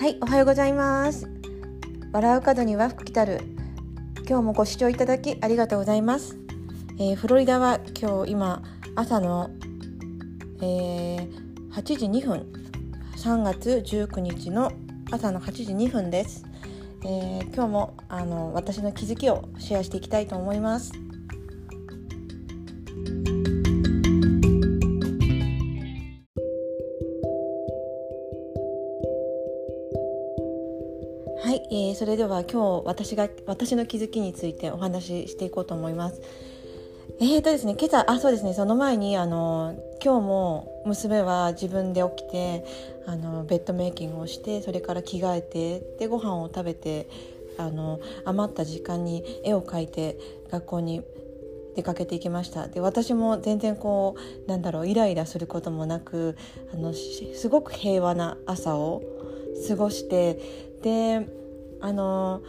はい、おはようございます。笑う角には福来たる。今日もご視聴いただきありがとうございます。えーフロリダは今日今朝の、えー8時2分、3月19日の朝の8時2分です。えー今日もあの私の気づきをシェアしていきたいと思います。それでは今日私が私の気づきについてお話ししていこうと思います。えーとですね、今朝あそうですねその前にあの今日も娘は自分で起きてあのベッドメイキングをしてそれから着替えてでご飯を食べてあの余った時間に絵を描いて学校に出かけていきましたで私も全然こうなんだろうイライラすることもなくあのすごく平和な朝を過ごしてであの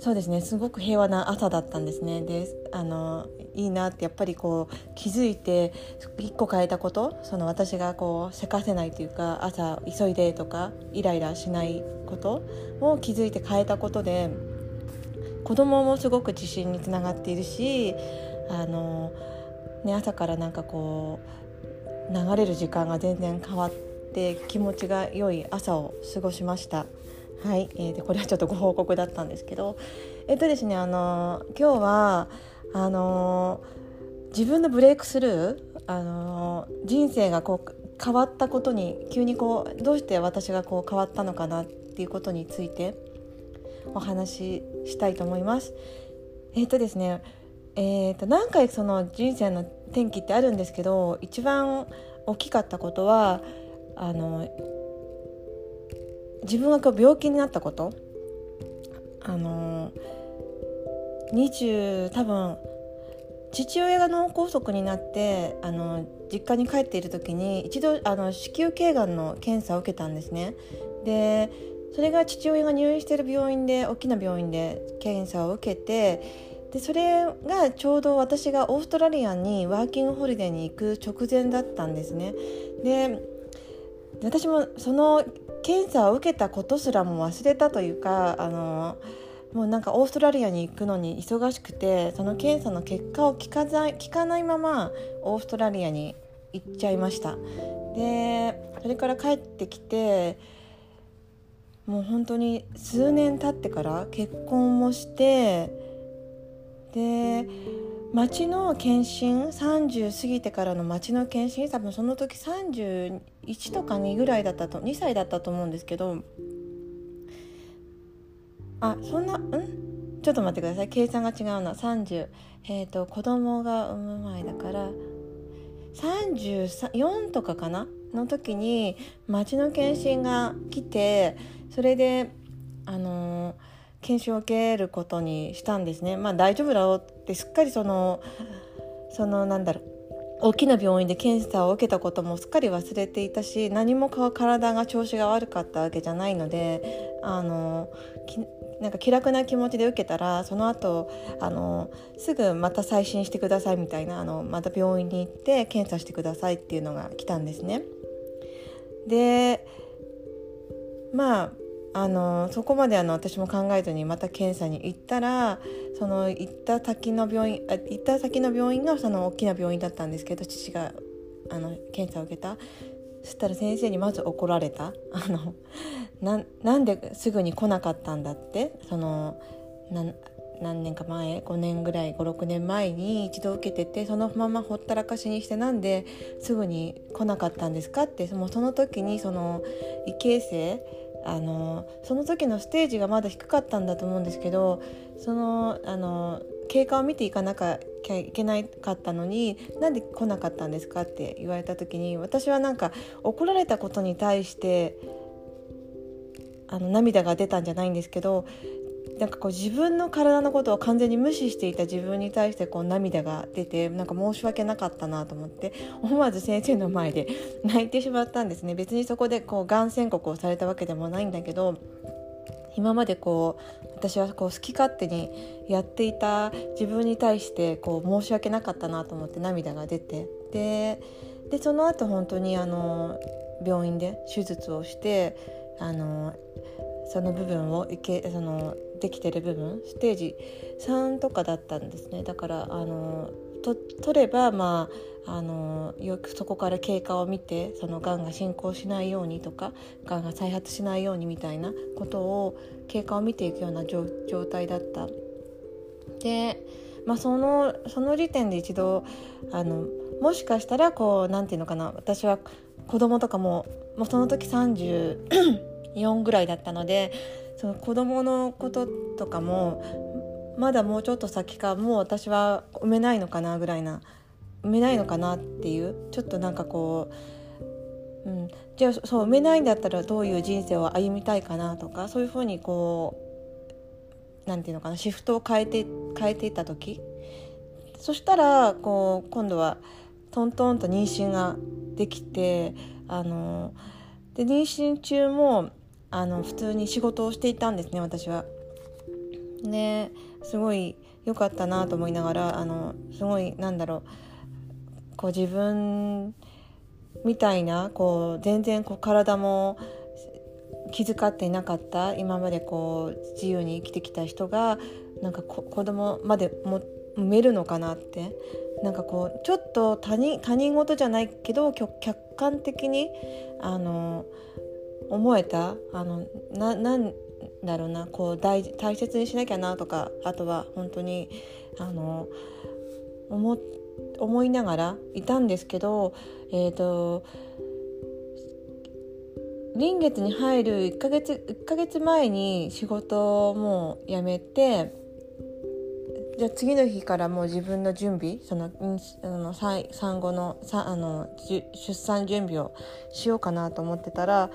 そうですねすごく平和な朝だったんですねであのいいなってやっぱりこう気づいて一個変えたことその私がこうせかせないというか朝急いでとかイライラしないことを気づいて変えたことで子供もすごく自信につながっているしあの、ね、朝からなんかこう流れる時間が全然変わって気持ちが良い朝を過ごしました。はい、えーでこれはちょっとご報告だったんですけどえっとですねあの今日はあの自分のブレイクスルーあの人生がこう変わったことに急にこうどうして私がこう変わったのかなっていうことについてお話ししたいと思います。えっとですねえー、と何回その人生の転機ってあるんですけど一番大きかったことはあの自分がこう病気になったことあの20多分父親が脳梗塞になってあの実家に帰っている時に一度あの子宮頸がんの検査を受けたんですね。でそれが父親が入院している病院で大きな病院で検査を受けてでそれがちょうど私がオーストラリアにワーキングホリデーに行く直前だったんですね。で私もその検査を受けたことすらも忘れたというかあのもうなんかオーストラリアに行くのに忙しくてその検査の結果を聞かない聞かないままオーストラリアに行っちゃいました。でそれから帰ってきてもう本当に数年経ってから結婚もしてで町の検診30過ぎてからの町の検診多分その時31とか2ぐらいだったと2歳だったと思うんですけどあそんなん？ちょっと待ってください。計算が違うな。30えっ、と子供が産む前だから34とかかなの時に町の検診が来てそれであのー検診を受けることにしたんですね。まあ大丈夫だろうってすっかりそのそのなんだろう大きな病院で検査を受けたこともすっかり忘れていたし何もか体が調子が悪かったわけじゃないのであのなんか気楽な気持ちで受けたらその後あのすぐまた再診してくださいみたいなあのまた病院に行って検査してくださいっていうのが来たんですね。でまああのそこまであの私も考えずにまた検査に行ったらその行った先の病院あ行った先の病院がその大きな病院だったんですけど父があの検査を受けた。そしたら先生にまず怒られた。あのなんですぐに来なかったんだって。その何年か前5年ぐらい56年前に一度受けててそのままほったらかしにしてなんですぐに来なかったんですかってもうその時にその異形成あのその時のステージがまだ低かったんだと思うんですけどそのあの経過を見ていかなきゃいけなかったのになんで来なかったんですかって言われた時に私はなんか怒られたことに対してあの涙が出たんじゃないんですけどなんかこう自分の体のことを完全に無視していた自分に対してこう涙が出てなんか申し訳なかったなと思って思わず先生の前で 泣いてしまったんですね。別にそこでこうがん宣告をされたわけでもないんだけど今までこう私はこう好き勝手にやっていた自分に対してこう申し訳なかったなと思って涙が出て。ででその後本当にあの病院で手術をしてあのその部分をいけそのできてる部分ステージ3とかだったんですねだからあのと取ればまああのよくそこから経過を見てそのがんが進行しないようにとかがんが再発しないようにみたいなことを経過を見ていくような状態だった。で、まあ、そのその時点で一度あのもしかしたらこう何て言うのかな私は子供とかももうその時34ぐらいだったのでその子供のこととかもまだもうちょっと先かもう私は産めないのかなぐらいな産めないのかなっていうちょっとなんかこう、うん、じゃあそう産めないんだったらどういう人生を歩みたいかなとかそういうふうにこう何て言うのかなシフトを変えて変えていった時。そしたらこう今度はトントンと妊娠ができてあので妊娠中もあの普通に仕事をしていたんですね私は。ですごい良かったなと思いながらあのすごいなんだろうこう自分みたいなこう全然こう体も気遣っていなかった今までこう自由に生きてきた人がなんか子供までも産めるのかなってなんかこうちょっと他人他人事じゃないけど客観的にあの思えた？あのななんだろうな？こう大大切にしなきゃなとかあとは本当にあの思思いながらいたんですけどえっ、ー、と臨月に入る1ヶ月1ヶ月前に仕事をもう辞めてじゃあ次の日からもう自分の準備そのあの産後のあの出産準備をしようかなと思ってたら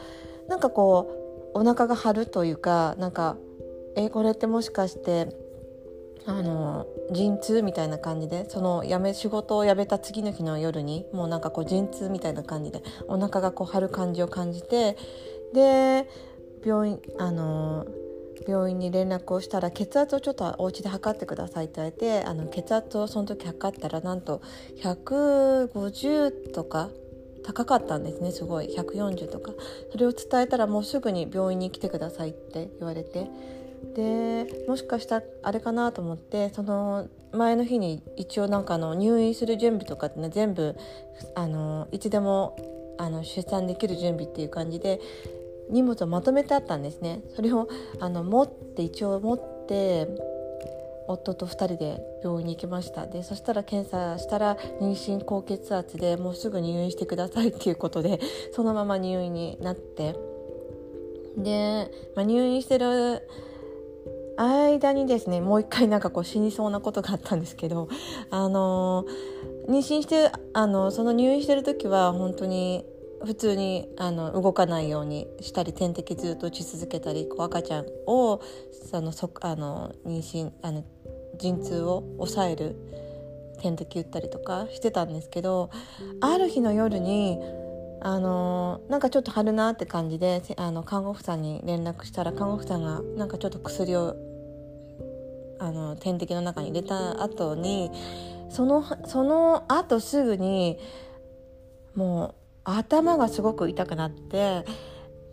なんかこうお腹が張るというかなんかえこれってもしかしてあの陣痛みたいな感じでその辞め仕事を辞めた次の日の夜にもうなんかこう陣痛みたいな感じでお腹がこう張る感じを感じてで病院あの病院に連絡をしたら血圧をちょっとお家で測ってくださいって言われてあの血圧をその時測ったらなんと150とか高かったんですね。すごい。140とか。それを伝えたらもうすぐに病院に来てくださいって言われて。でもしかしたらあれかなと思ってその前の日に一応なんかの入院する準備とかってね全部あのいつでもあの出産できる準備っていう感じで荷物をまとめてあったんですね。それをあの持って一応持って夫と2人で病院に行きました。でそしたら検査したら妊娠高血圧でもうすぐ入院してくださいっていうことでそのまま入院になって。で、まあ、入院してる間にですねもう一回なんかこう死にそうなことがあったんですけどあの妊娠してあのその入院してる時は本当に普通にあの動かないようにしたり点滴ずっと打ち続けたりこう赤ちゃんをそのそあの妊娠あの陣痛を抑える点滴打ったりとかしてたんですけどある日の夜にあのなんかちょっと張るなって感じであの看護婦さんに連絡したら看護婦さんがなんかちょっと薬をあの点滴の中に入れた後にそのその後すぐにもう頭がすごく痛くなって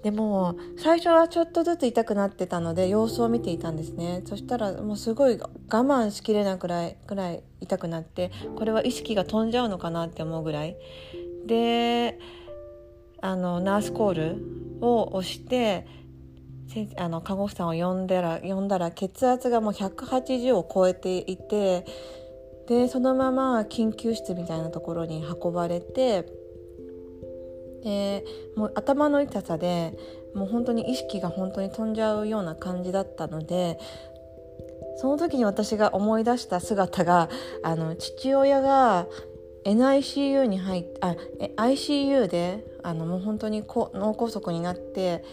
でも最初はちょっとずつ痛くなってたので様子を見ていたんですね。そしたらもうすごい我慢しきれなくらいくらい痛くなってこれは意識が飛んじゃうのかなって思うぐらい。であのナースコールを押してあの看護婦さんを呼んだら呼んだら血圧がもう180を超えていてでそのまま緊急室みたいなところに運ばれてでもう頭の痛さでもう本当に意識が本当に飛んじゃうような感じだったのでその時に私が思い出した姿があの父親が NICU に入ってあ ICU であのもう本当に脳梗塞になって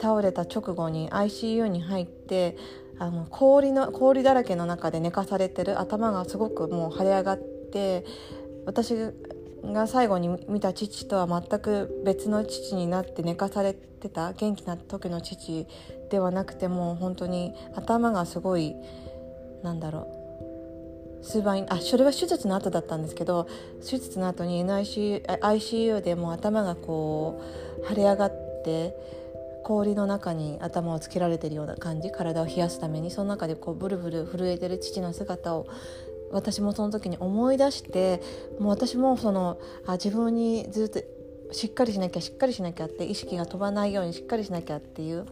倒れた直後に ICU に入ってあの氷の氷だらけの中で寝かされてる頭がすごくもう腫れ上がって私が最後に見た父とは全く別の父になって寝かされてた元気な時の父ではなくてもう本当に頭がすごいなんだろう数倍あそれは手術の後だったんですけど手術の後に NICU ICU でも頭がこう腫れ上がって氷の中に頭をつけられてるような感じ体を冷やすためにその中でこうブルブル震えてる父の姿を私もその時に思い出してもう私もそのあ自分にずっとしっかりしなきゃしっかりしなきゃって意識が飛ばないようにしっかりしなきゃっていう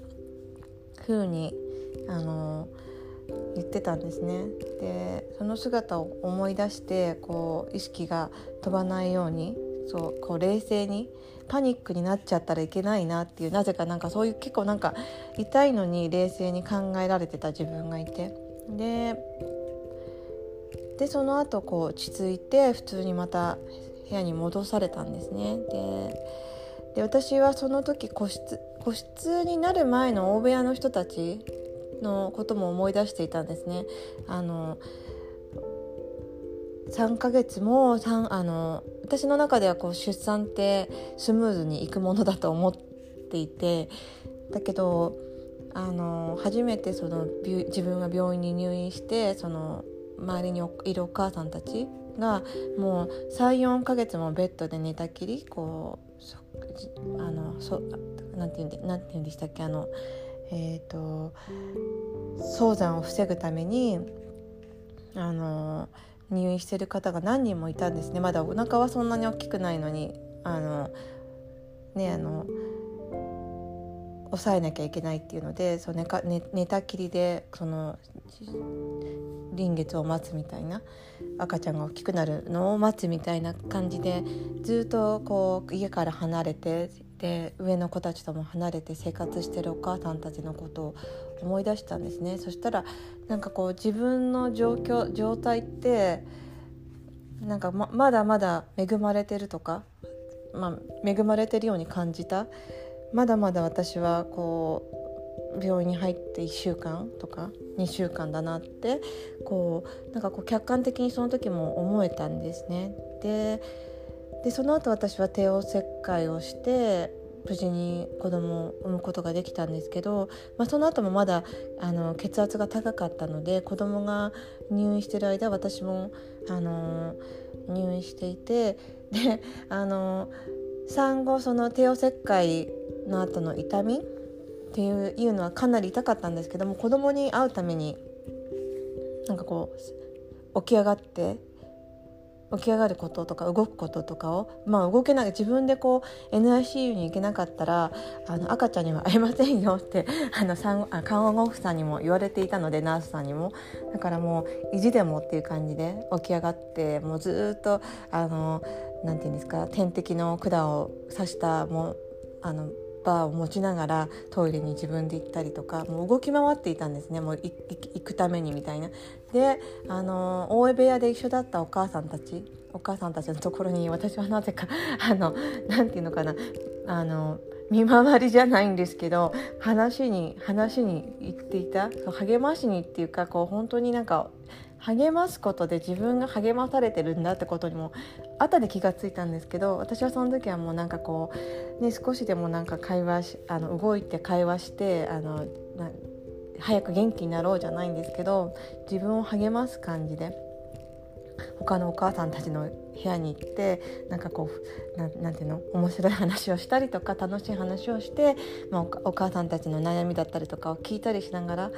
風にあの言ってたんですね。でその姿を思い出してこう意識が飛ばないようにそうこう冷静にパニックになっちゃったらいけないなっていうなぜかなんかそういう結構なんか痛いのに冷静に考えられてた自分がいてででその後こう落ち着いて普通にまた部屋に戻されたんですね。でで私はその時個室個室になる前の大部屋の人たちのことも思い出していたんですね。あの3ヶ月も3あの私の中ではこう出産ってスムーズにいくものだと思っていてだけどあの初めてその自分が病院に入院してその周りにいるお母さんたちがもう34ヶ月もベッドで寝たきりこうあのそなんて言うんでなんて言うんでしたっけあのえっ、ー、と早産を防ぐためにあの入院してる方が何人もいたんですねまだお腹はそんなに大きくないのにあのねあの抑えなきゃいけないっていうのでそう寝か寝寝たきりでその臨月を待つみたいな赤ちゃんが大きくなるのを待つみたいな感じでずっとこう家から離れてで上の子たちとも離れて生活してるお母さんたちのことを思い出したんですね。そしたらなんかこう自分の状況状態ってなんかままだまだ恵まれてるとか、まあ、恵まれてるように感じた。まだまだ私はこう病院に入って1週間とか2週間だなってこうなんかこう客観的にその時も思えたんですね。ででその後私は帝王切開をして無事に子供を産むことができたんですけど、まあ、その後もまだあの血圧が高かったので子供が入院してる間私もあの入院していてであの産後その帝王切開の後の痛みっていうのはかなり痛かったんですけども子供に会うためになんかこう起き上がって起き上がることとか動くこととかを、まあ、動けない自分でこう NICU に行けなかったらあの赤ちゃんには会えませんよって あの産あ看護婦さんにも言われていたのでナースさんにも。だからもう意地でもっていう感じで起き上がってもうずっとあのなんていうんですか点滴の管を刺したもうあのバーを持ちながらトイレに自分で行ったりとかもう動き回っていたんですねもう行くためにみたいな。であの大江部屋で一緒だったお母さんたちお母さんたちのところに私はなぜか あのなんていうのかなあの見回りじゃないんですけど話に話に行っていた励ましにっていうかこう本当になんか励ますことで自分が励まされてるんだってことにも後で気がついたんですけど私はその時はもうなんかこう、ね、少しでもなんか会話しあの動いて会話してあの早く元気になろうじゃないんですけど自分を励ます感じで他のお母さんたちの部屋に行ってなんかこうなんていうの面白い話をしたりとか楽しい話をして、まあ、お母さんたちの悩みだったりとかを聞いたりしながら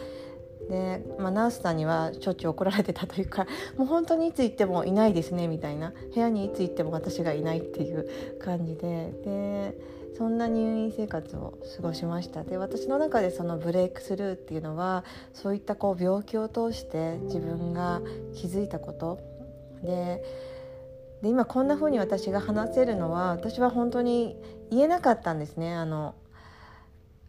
で、まあ、ナースさんにはしょっちゅう怒られてたというか もう本当にいつ行ってもいないですねみたいな。部屋にいつ行っても私がいないっていう感じで。でそんな入院生活を過ごしました。で私の中でそのブレイクスルーっていうのはそういったこう病気を通して自分が気づいたこと。でで今こんな風に私が話せるのは私は本当に言えなかったんですね。あの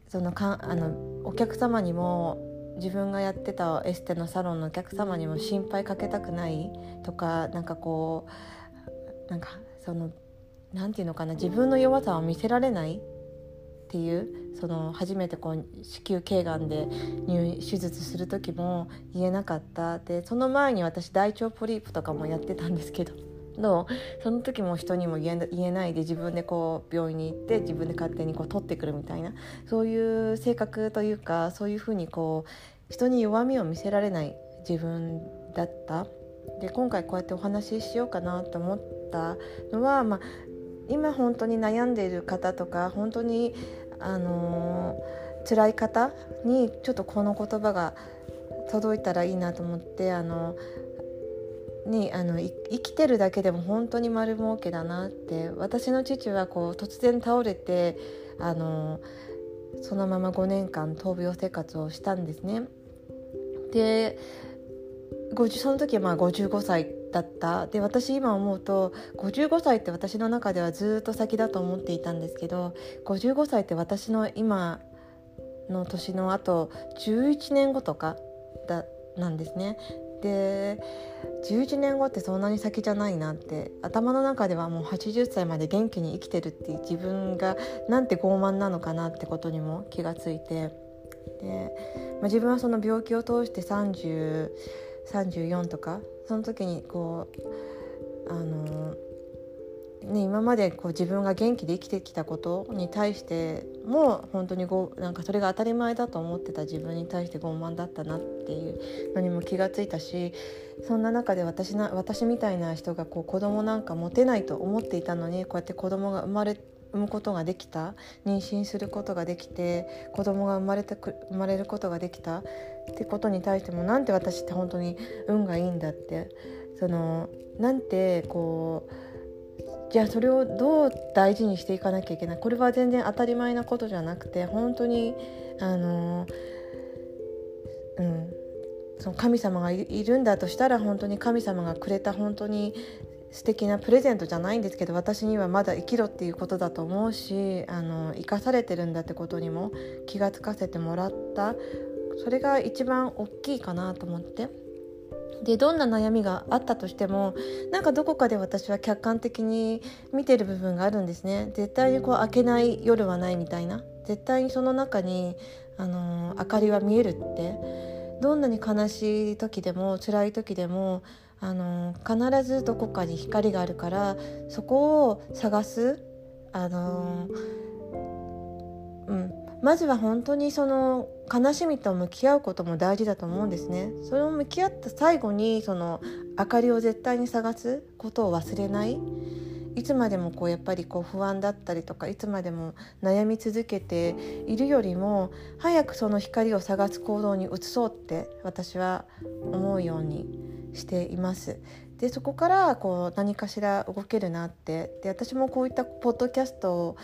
そのかあのお客様にも自分がやってたエステのサロンのお客様にも心配かけたくないとかなんかこうなんかその何て言うのかな自分の弱さを見せられないっていうその初めてこう子宮頸がんで入手術する時も言えなかったでその前に私大腸ポリープとかもやってたんですけど。のその時も人にも言え言えないで自分でこう病院に行って自分で勝手にこう取ってくるみたいなそういう性格というかそういうふうにこう人に弱みを見せられない自分だったで今回こうやってお話ししようかなと思ったのは、まあ、今本当に悩んでいる方とか本当にあの辛い方にちょっとこの言葉が届いたらいいなと思ってあのにあの生きてるだけでも本当に丸儲けだなって私の父はこう突然倒れてあのそのまま5年間闘病生活をしたんですね。でその時はまあ55歳だったで私今思うと55歳って私の中ではずっと先だと思っていたんですけど55歳って私の今の年のあと11年後とかだなんですね。で11年後ってそんなに先じゃないなって頭の中ではもう80歳まで元気に生きてるっていう自分がなんて傲慢なのかなってことにも気がついてで、まあ、自分はその病気を通して3034とかその時にこうあのね、今までこう自分が元気で生きてきたことに対しても本当にごなんかそれが当たり前だと思ってた自分に対して傲慢だったなっていうのにも気がついたしそんな中で私な私みたいな人がこう子供なんか持てないと思っていたのにこうやって子供が生まれ産むことができた。妊娠することができて子供が生まれてく生まれることができた。ってことに対してもなんて私って本当に運がいいんだって。そのなんてこうじゃあそれをどう大事にしていかなきゃいけない？これは全然当たり前なことじゃなくて本当にあのうんその神様がいるんだとしたら本当に神様がくれた本当に素敵なプレゼントじゃないんですけど私にはまだ生きろっていうことだと思うしあの生かされてるんだってことにも気が付かせてもらった。それが一番大きいかなと思って。でどんな悩みがあったとしてもなんかどこかで私は客観的に見てる部分があるんですね。絶対にこう開けない夜はないみたいな。絶対にその中に、あの、明かりは見えるって。どんなに悲しい時でも辛い時でも、あの、必ずどこかに光があるからそこを探す、あの、うん。まずは本当にその悲しみと向き合うことも大事だと思うんですね。それを向き合った最後にその明かりを絶対に探すことを忘れない。いつまでもこうやっぱりこう不安だったりとかいつまでも悩み続けているよりも早くその光を探す行動に移そうって私は思うようにしています。でそこからこう何かしら動けるなってで私もこういったポッドキャストを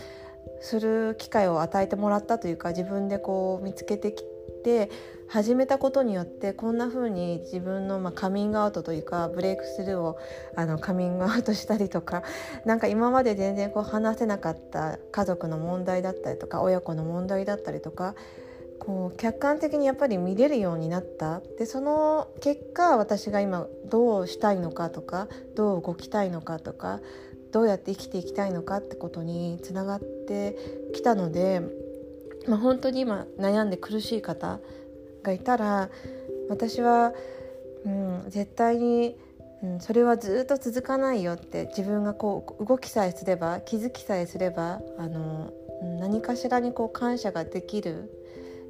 する機会を与えてもらったというか自分でこう見つけてきて始めたことによってこんな風に自分のまカミングアウトというかブレイクスルーをあのカミングアウトしたりとかなんか今まで全然こう話せなかった家族の問題だったりとか親子の問題だったりとかこう客観的にやっぱり見れるようになった。でその結果私が今どうしたいのかとかどう動きたいのかとかどうやって生きていきたいのかってことにつながってきたので、まあ、本当に今悩んで苦しい方がいたら私は、うん、絶対に、うん、それはずっと続かないよって自分がこう動きさえすれば気づきさえすればあの何かしらにこう感謝ができる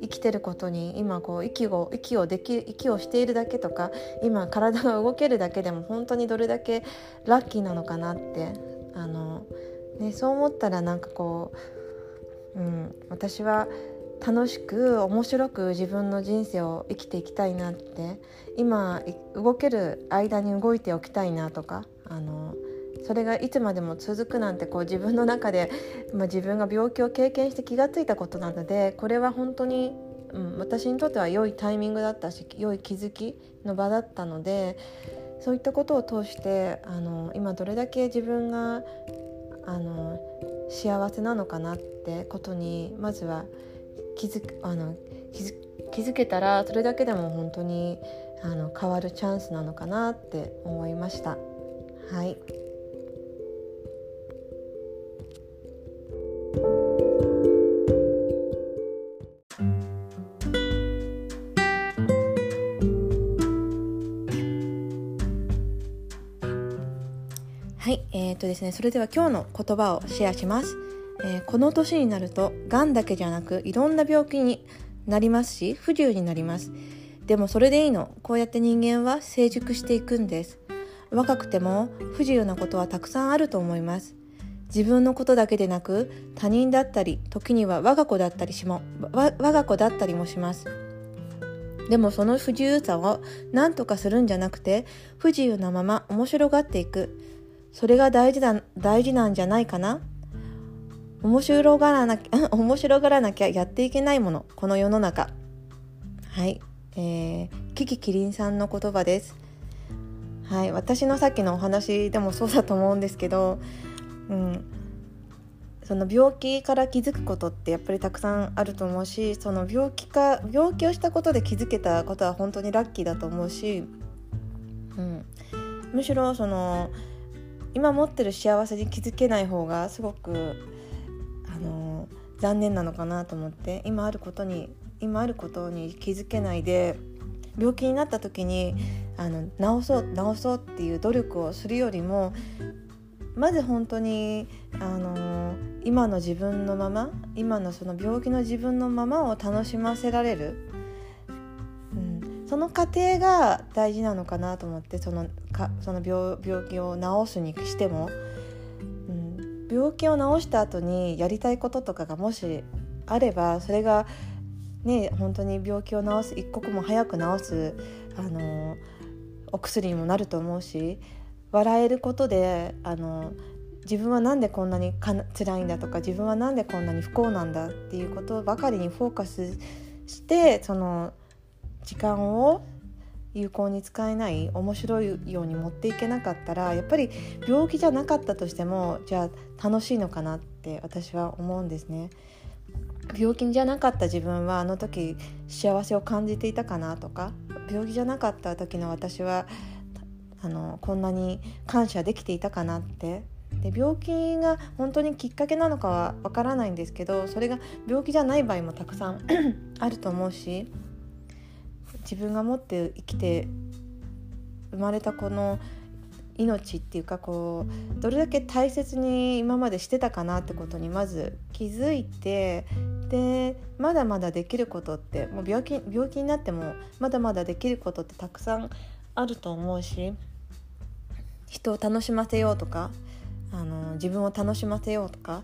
生きてることに今こう息を息をでき息をしているだけとか今体が動けるだけでも本当にどれだけラッキーなのかなってあの、ね、そう思ったらなんかこう、うん、私は楽しく面白く自分の人生を生きていきたいなって今動ける間に動いておきたいなとかあのそれがいつまでも続くなんてこう自分の中で、まあ、自分が病気を経験して気が付いたことなのでこれは本当に、うん、私にとっては良いタイミングだったし良い気づきの場だったのでそういったことを通してあの今どれだけ自分があの幸せなのかなってことにまずは気づあの気づ気づけたらそれだけでも本当にあの変わるチャンスなのかなって思いました。はいはい、えー、とですね、それでは今日の言葉をシェアします。えー、この年になると、がんだけじゃなく、いろんな病気になりますし、不自由になります。でもそれでいいの。こうやって人間は成熟していくんです。若くても不自由なことはたくさんあると思います。自分のことだけでなく他人だったり時には我が子だったりしも我が子だったりもします。でもその不自由さを何とかするんじゃなくて不自由なまま面白がっていく。それが大事だ大事なんじゃないかな。面白がらなきゃ 面白がらなきゃやっていけないものこの世の中。はい。えー、キキキリンさんの言葉です。はい。私のさっきのお話でもそうだと思うんですけどうん、その病気から気づくことってやっぱりたくさんあると思うしその病気か病気をしたことで気づけたことは本当にラッキーだと思うし、うん、むしろその今持ってる幸せに気づけない方がすごくあの残念なのかなと思って今あることに今あることに気づけないで病気になった時にあの治そう治そうっていう努力をするよりもまず本当にあの今の自分のまま今のその病気の自分のままを楽しませられる、うん、その過程が大事なのかなと思ってそのかその病病気を治すにしても、うん、病気を治した後にやりたいこととかがもしあればそれがね本当に病気を治す一刻も早く治すあのお薬にもなると思うし笑えることであの自分は何でこんなにか辛いんだとか自分は何でこんなに不幸なんだっていうことばかりにフォーカスしてその時間を有効に使えない面白いように持っていけなかったらやっぱり病気じゃなかったとしてもじゃあ楽しいのかなって私は思うんですね。病気じゃなかった自分はあの時幸せを感じていたかなとか病気じゃなかった時の私はあのこんなに感謝できていたかなって。で病気が本当にきっかけなのかはわからないんですけどそれが病気じゃない場合もたくさんあると思うし自分が持って生きて生まれたこの命っていうかこうどれだけ大切に今までしてたかなってことにまず気づいてでまだまだできることってもう病気病気になってもまだまだできることってたくさんあると思うし人を楽しませようとかあの自分を楽しませようとか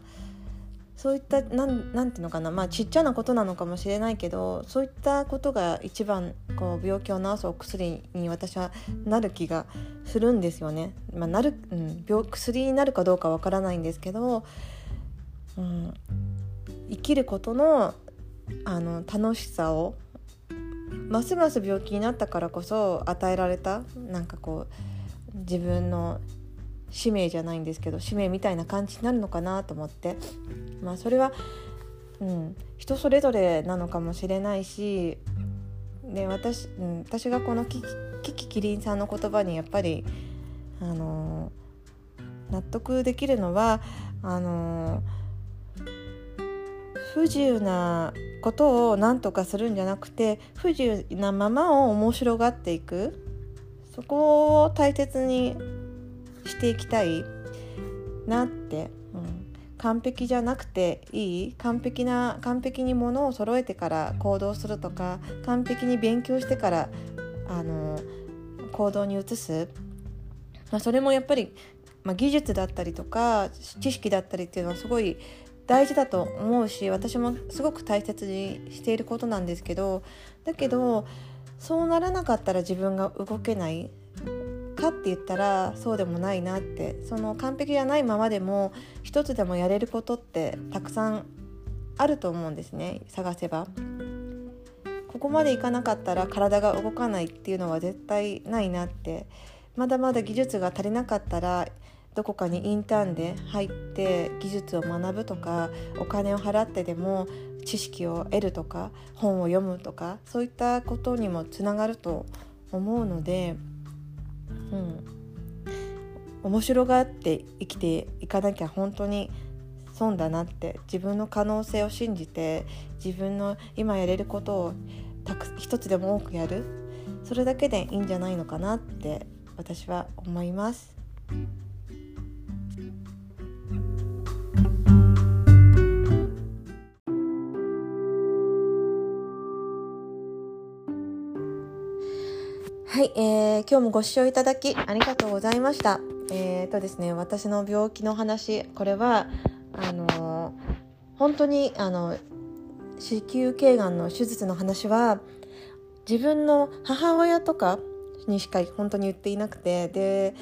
そういったなんなんていうのかなまあちっちゃなことなのかもしれないけどそういったことが一番こう病気を治すお薬に私はなる気がするんですよね。まあ、なる、うん、病薬になるかどうかわからないんですけど、うん、生きることのあの楽しさをますます病気になったからこそ与えられたなんかこう自分の使命じゃないんですけど使命みたいな感じになるのかなと思って。まあそれは、うん、人それぞれなのかもしれないしで私,、うん、私がこのキキキリンさんの言葉にやっぱり、あのー、納得できるのはあのー、不自由なことを何とかするんじゃなくて不自由なままを面白がっていく。そこを大切にしていきたいなって、うん、完璧じゃなくていい？完璧な完璧にものを揃えてから行動するとか完璧に勉強してからあの行動に移す、まあ、それもやっぱり、まあ、技術だったりとか知識だったりっていうのはすごい大事だと思うし私もすごく大切にしていることなんですけどだけどそうならなかったら自分が動けないかって言ったらそうでもないなって。その完璧じゃないままでも一つでもやれることってたくさんあると思うんですね。探せば。ここまでいかなかったら体が動かないっていうのは絶対ないなって。まだまだ技術が足りなかったらどこかにインターンで入って技術を学ぶとかお金を払ってでも知識を得るとか本を読むとかそういったことにもつながると思うので、うん、面白がって生きていかなきゃ本当に損だなって自分の可能性を信じて自分の今やれることをたく一つでも多くやるそれだけでいいんじゃないのかなって私は思います。はい、えー、今日もご視聴いただきありがとうございました。えーとですね、私の病気の話これはあの本当にあの子宮頸がんの手術の話は自分の母親とかにしか本当に言っていなくてで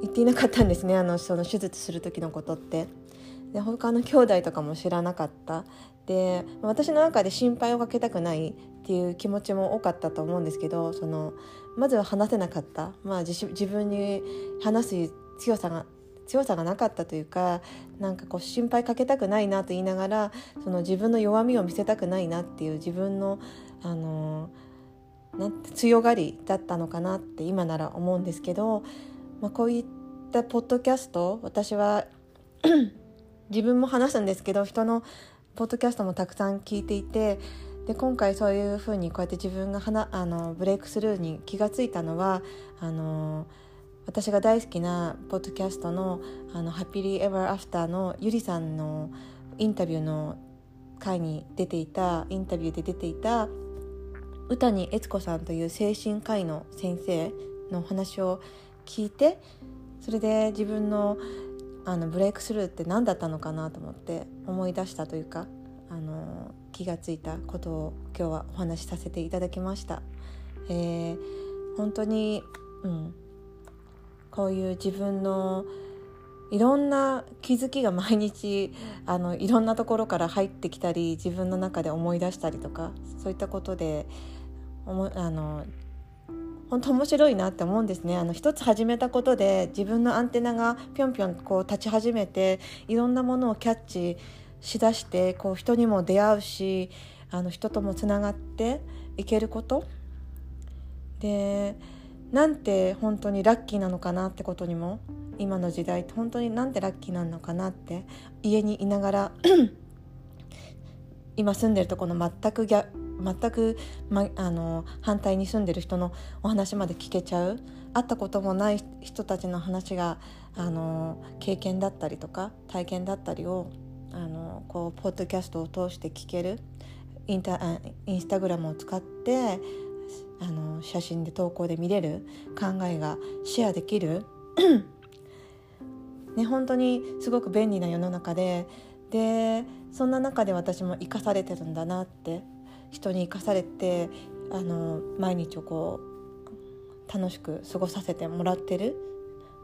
言っていなかったんですねあのその手術する時のことって。で他の兄弟とかも知らなかったで私の中で心配をかけたくないっていう気持ちも多かったと思うんですけどそのまずは話せなかった、まあ、自分に話す強さが強さがなかったというかなんかこう心配かけたくないなと言いながらその自分の弱みを見せたくないなっていう自分のあのな強がりだったのかなって今なら思うんですけど、まあ、こういったポッドキャスト私は 自分も話すんですけど人のポッドキャストもたくさん聞いていてで今回そういうふうにこうやって自分がはなあのブレイクスルーに気がついたのはあの私が大好きなポッドキャストの「あのハッピリーエバーアフターのゆりさんのインタビューの回に出ていたインタビューで出ていた宇谷悦子さんという精神科医の先生の話を聞いてそれで自分のあのブレイクスルーって何だったのかなと思って思い出したというかあの気がついたことを今日はお話しさせていただきました。えー、本当に、うん、こういう自分のいろんな気づきが毎日 あのいろんなところから入ってきたり自分の中で思い出したりとかそういったことで思あの本当面白いなって思うんですねあの一つ始めたことで自分のアンテナがぴょんぴょんこう立ち始めていろんなものをキャッチしだしてこう人にも出会うしあの人ともつながっていけること。でなんて本当にラッキーなのかなってことにも今の時代って本当になんてラッキーなのかなって家にいながら 今住んでるとこの全く逆全く、ま、あの反対に住んでる人のお話まで聞けちゃう。会ったこともない人たちの話があの経験だったりとか体験だったりをあのこうポッドキャストを通して聞けるインタインスタグラムを使ってあの写真で投稿で見れる考えがシェアできる。ね本当にすごく便利な世の中ででそんな中で私も生かされてるんだなって人に生かされてあの毎日をこう楽しく過ごさせてもらってる、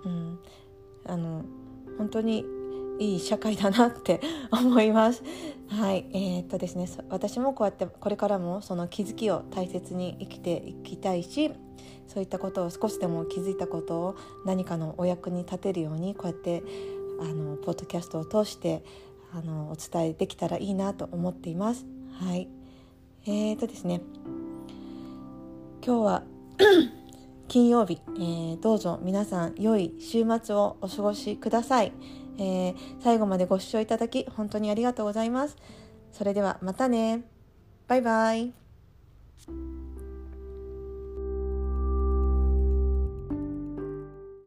うん、あの本当にいい社会だなって 思います。はい、えー、っとですね、私もこうやってこれからもその気づきを大切に生きていきたいし、そういったことを少しでも気づいたことを何かのお役に立てるようにこうやってあのポッドキャストを通してあのお伝えできたらいいなと思っています。はい、えー、っとですね、今日は 金曜日、えー、どうぞ皆さん良い週末をお過ごしください。えー、最後までご視聴いただき本当にありがとうございます。それではまたね。バイバイ。